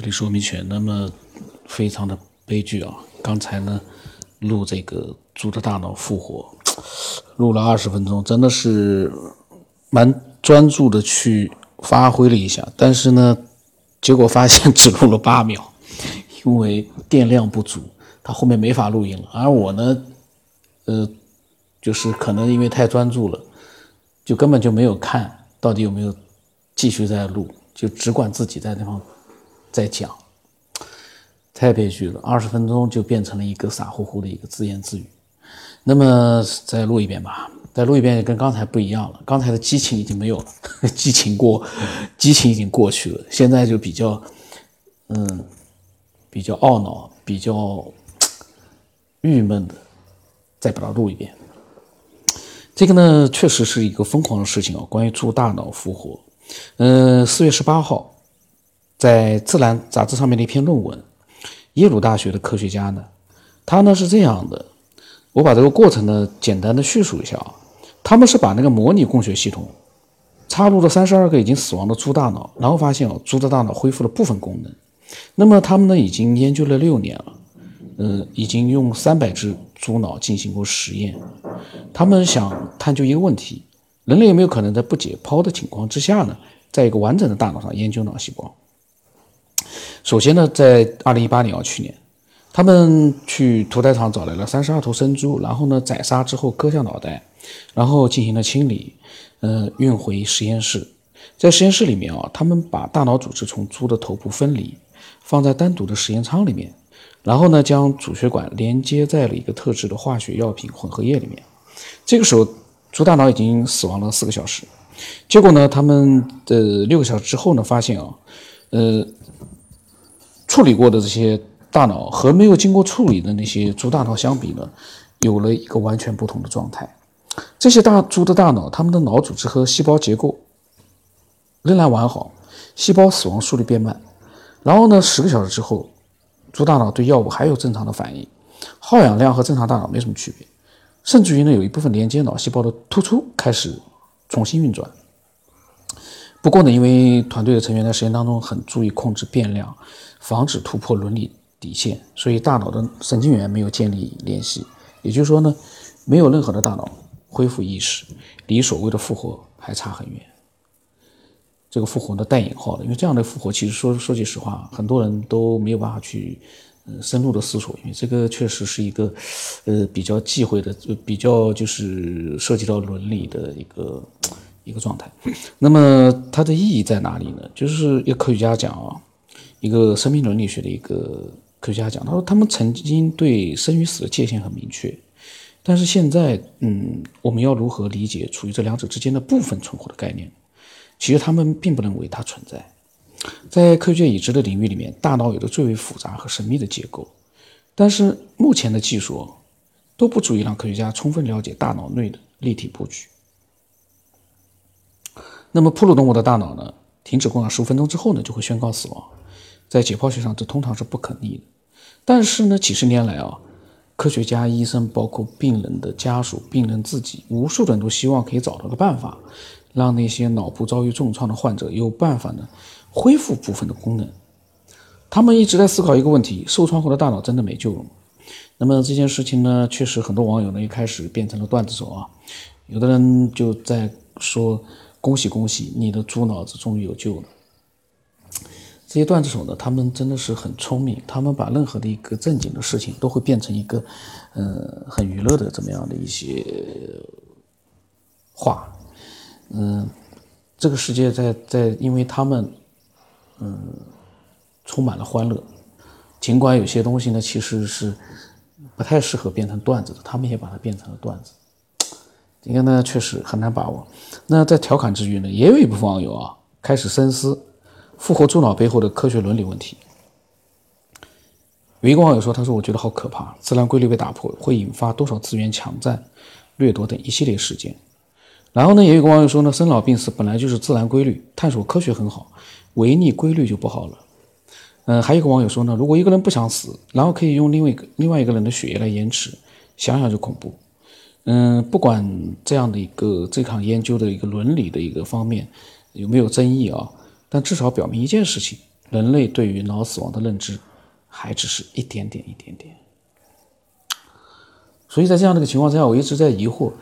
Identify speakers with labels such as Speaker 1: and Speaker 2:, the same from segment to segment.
Speaker 1: 这里是欧米犬，那么非常的悲剧啊！刚才呢录这个猪的大脑复活，录了二十分钟，真的是蛮专注的去发挥了一下，但是呢，结果发现只录了八秒，因为电量不足，它后面没法录音了。而我呢，呃，就是可能因为太专注了，就根本就没有看到底有没有继续在录，就只管自己在那方。在讲，太悲剧了，二十分钟就变成了一个傻乎乎的一个自言自语。那么再录一遍吧，再录一遍跟刚才不一样了，刚才的激情已经没有了，激情过，激情已经过去了，现在就比较，嗯，比较懊恼，比较郁闷的，再把它录一遍。这个呢，确实是一个疯狂的事情啊，关于猪大脑复活。嗯，四月十八号。在《自然》杂志上面的一篇论文，耶鲁大学的科学家呢，他呢是这样的，我把这个过程呢简单的叙述一下啊。他们是把那个模拟供血系统插入了三十二个已经死亡的猪大脑，然后发现哦，猪的大脑恢复了部分功能。那么他们呢已经研究了六年了，呃，已经用三百只猪脑进行过实验。他们想探究一个问题：人类有没有可能在不解剖的情况之下呢，在一个完整的大脑上研究脑细胞？首先呢，在二零一八年啊，去年，他们去屠宰场找来了三十二头生猪，然后呢，宰杀之后割下脑袋，然后进行了清理，呃，运回实验室。在实验室里面啊，他们把大脑组织从猪的头部分离，放在单独的实验舱里面，然后呢，将主血管连接在了一个特制的化学药品混合液里面。这个时候，猪大脑已经死亡了四个小时。结果呢，他们的六个小时之后呢，发现啊，呃。处理过的这些大脑和没有经过处理的那些猪大脑相比呢，有了一个完全不同的状态。这些大猪的大脑，它们的脑组织和细胞结构仍然完好，细胞死亡速率变慢。然后呢，十个小时之后，猪大脑对药物还有正常的反应，耗氧量和正常大脑没什么区别，甚至于呢，有一部分连接脑细胞的突出开始重新运转。不过呢，因为团队的成员在实验当中很注意控制变量，防止突破伦理底线，所以大脑的神经元没有建立联系。也就是说呢，没有任何的大脑恢复意识，离所谓的复活还差很远。这个复活呢带引号的，因为这样的复活其实说说句实话，很多人都没有办法去呃深入的思索，因为这个确实是一个呃比较忌讳的，就比较就是涉及到伦理的一个。一个状态，那么它的意义在哪里呢？就是一个科学家讲啊，一个生命伦理学的一个科学家讲，他说他们曾经对生与死的界限很明确，但是现在，嗯，我们要如何理解处于这两者之间的部分存活的概念？其实他们并不认为它存在。在科学已知的领域里面，大脑有着最为复杂和神秘的结构，但是目前的技术都不足以让科学家充分了解大脑内的立体布局。那么哺乳动物的大脑呢？停止供氧十五分钟之后呢，就会宣告死亡。在解剖学上，这通常是不可逆的。但是呢，几十年来啊，科学家、医生，包括病人的家属、病人自己，无数人都希望可以找到个办法，让那些脑部遭遇重创的患者有办法呢恢复部分的功能。他们一直在思考一个问题：受创后的大脑真的没救了吗？那么这件事情呢，确实很多网友呢一开始变成了段子手啊，有的人就在说。恭喜恭喜，你的猪脑子终于有救了。这些段子手呢，他们真的是很聪明，他们把任何的一个正经的事情都会变成一个，呃，很娱乐的这么样的一些话。嗯，这个世界在在，因为他们，嗯，充满了欢乐。尽管有些东西呢，其实是不太适合变成段子的，他们也把它变成了段子。这个呢，确实很难把握。那在调侃之余呢，也有一部分网友啊开始深思复活猪脑背后的科学伦理问题。有一个网友说：“他说我觉得好可怕，自然规律被打破会引发多少资源抢占、掠夺等一系列事件。”然后呢，也有个网友说呢：“生老病死本来就是自然规律，探索科学很好，违逆规律就不好了。”嗯，还有个网友说呢：“如果一个人不想死，然后可以用另外一个另外一个人的血液来延迟，想想就恐怖。”嗯，不管这样的一个这场研究的一个伦理的一个方面有没有争议啊，但至少表明一件事情：人类对于脑死亡的认知还只是一点点一点点。所以在这样的一个情况之下，我一直在疑惑，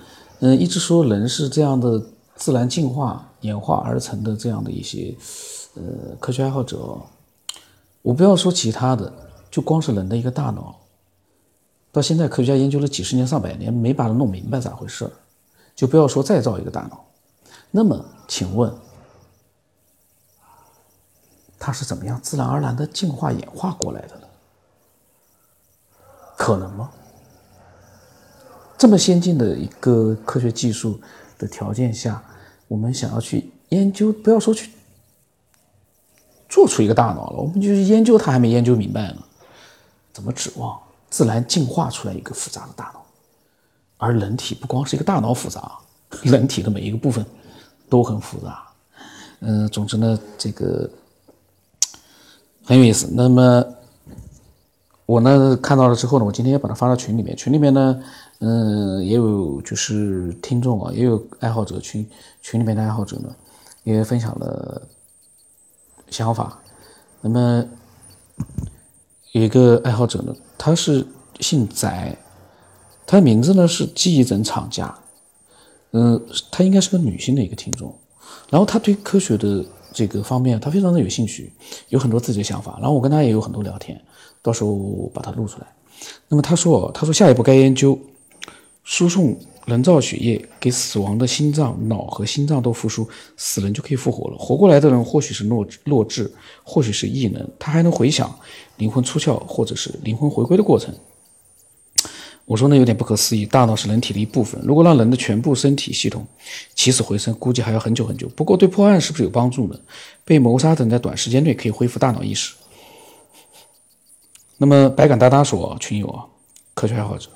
Speaker 1: 嗯，一直说人是这样的自然进化演化而成的这样的一些呃科学爱好者，我不要说其他的，就光是人的一个大脑。到现在，科学家研究了几十年、上百年，没把它弄明白咋回事儿，就不要说再造一个大脑。那么，请问，它是怎么样自然而然的进化演化过来的呢？可能吗？这么先进的一个科学技术的条件下，我们想要去研究，不要说去做出一个大脑了，我们就是研究它还没研究明白呢，怎么指望？自然进化出来一个复杂的大脑，而人体不光是一个大脑复杂，人体的每一个部分都很复杂。嗯，总之呢，这个很有意思。那么我呢看到了之后呢，我今天也把它发到群里面。群里面呢，嗯，也有就是听众啊，也有爱好者群群里面的爱好者呢，也分享了想法。那么。有一个爱好者呢，他是姓翟，他的名字呢是记忆枕厂家，嗯，他应该是个女性的一个听众，然后他对科学的这个方面他非常的有兴趣，有很多自己的想法，然后我跟他也有很多聊天，到时候把它录出来。那么他说，他说下一步该研究输送。人造血液给死亡的心脏、脑和心脏都复苏，死人就可以复活了。活过来的人或许是弱弱智，或许是异能，他还能回想灵魂出窍或者是灵魂回归的过程。我说那有点不可思议。大脑是人体的一部分，如果让人的全部身体系统起死回生，估计还要很久很久。不过对破案是不是有帮助呢？被谋杀的人在短时间内可以恢复大脑意识。那么百感哒哒说，群友啊，科学爱好者。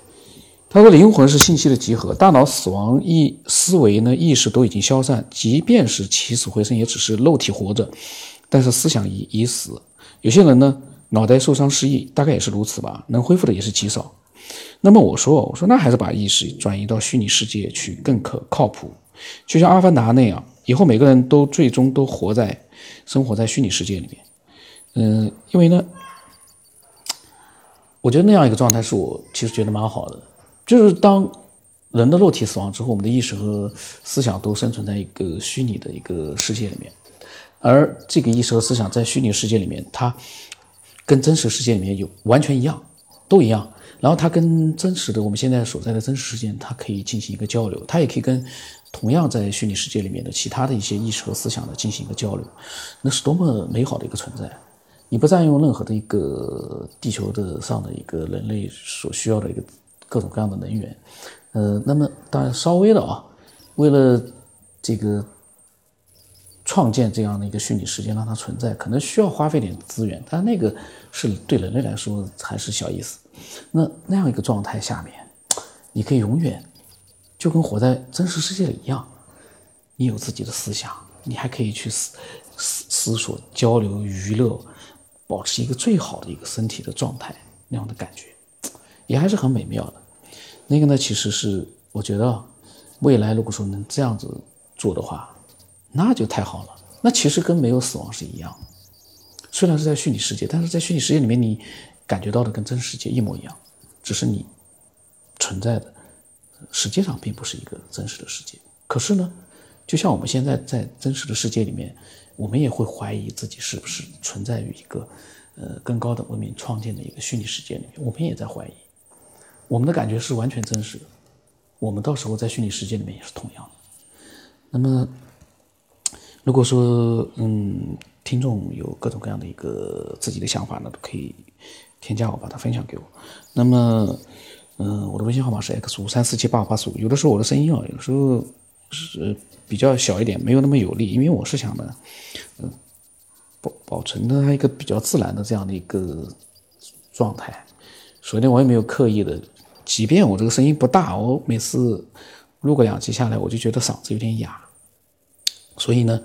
Speaker 1: 他说：“灵魂是信息的集合，大脑死亡意思维呢，意识都已经消散，即便是起死回生，也只是肉体活着，但是思想已已死。有些人呢，脑袋受伤失忆，大概也是如此吧，能恢复的也是极少。那么我说，我说那还是把意识转移到虚拟世界去更可靠谱，就像阿凡达那样，以后每个人都最终都活在生活在虚拟世界里面。嗯，因为呢，我觉得那样一个状态是我其实觉得蛮好的。”就是当人的肉体死亡之后，我们的意识和思想都生存在一个虚拟的一个世界里面，而这个意识和思想在虚拟世界里面，它跟真实世界里面有完全一样，都一样。然后它跟真实的我们现在所在的真实世界，它可以进行一个交流，它也可以跟同样在虚拟世界里面的其他的一些意识和思想的进行一个交流，那是多么美好的一个存在！你不占用任何的一个地球的上的一个人类所需要的一个。各种各样的能源，呃，那么当然稍微的啊，为了这个创建这样的一个虚拟世界让它存在，可能需要花费点资源，但那个是对人类来说还是小意思。那那样一个状态下面，你可以永远就跟活在真实世界里一样，你有自己的思想，你还可以去思思思索、交流、娱乐，保持一个最好的一个身体的状态那样的感觉，也还是很美妙的。那个呢，其实是我觉得，未来如果说能这样。子做的话，那就太好了。那其实跟没有死亡是一样，虽然是在虚拟世界，但是在虚拟世界里面，你感觉到的跟真实世界一模一样，只是你存在的实际上并不是一个真实的世界。可是呢，就像我们现在在真实的世界里面，我们也会怀疑自己是不是存在于一个呃更高的文明创建的一个虚拟世界里面，我们也在怀疑。我们的感觉是完全真实的，我们到时候在虚拟世界里面也是同样的。那么，如果说嗯，听众有各种各样的一个自己的想法呢，都可以添加我，把它分享给我。那么，嗯，我的微信号码是 x 五三四七八五八四五。有的时候我的声音啊，有时候是比较小一点，没有那么有力，因为我是想的，嗯，保保存它一个比较自然的这样的一个状态。所以呢，我也没有刻意的。即便我这个声音不大，我每次录个两集下来，我就觉得嗓子有点哑。所以呢，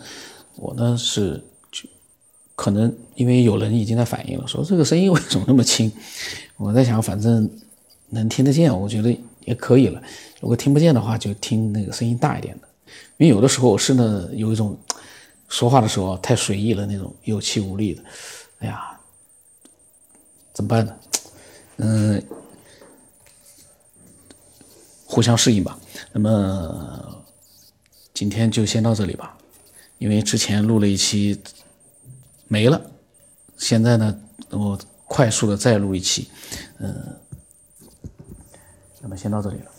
Speaker 1: 我呢是就可能因为有人已经在反映了，说这个声音为什么那么轻？我在想，反正能听得见，我觉得也可以了。如果听不见的话，就听那个声音大一点的。因为有的时候我是呢有一种说话的时候太随意了，那种有气无力的。哎呀，怎么办呢？嗯，互相适应吧。那么今天就先到这里吧，因为之前录了一期没了，现在呢，我快速的再录一期，嗯，那么先到这里了。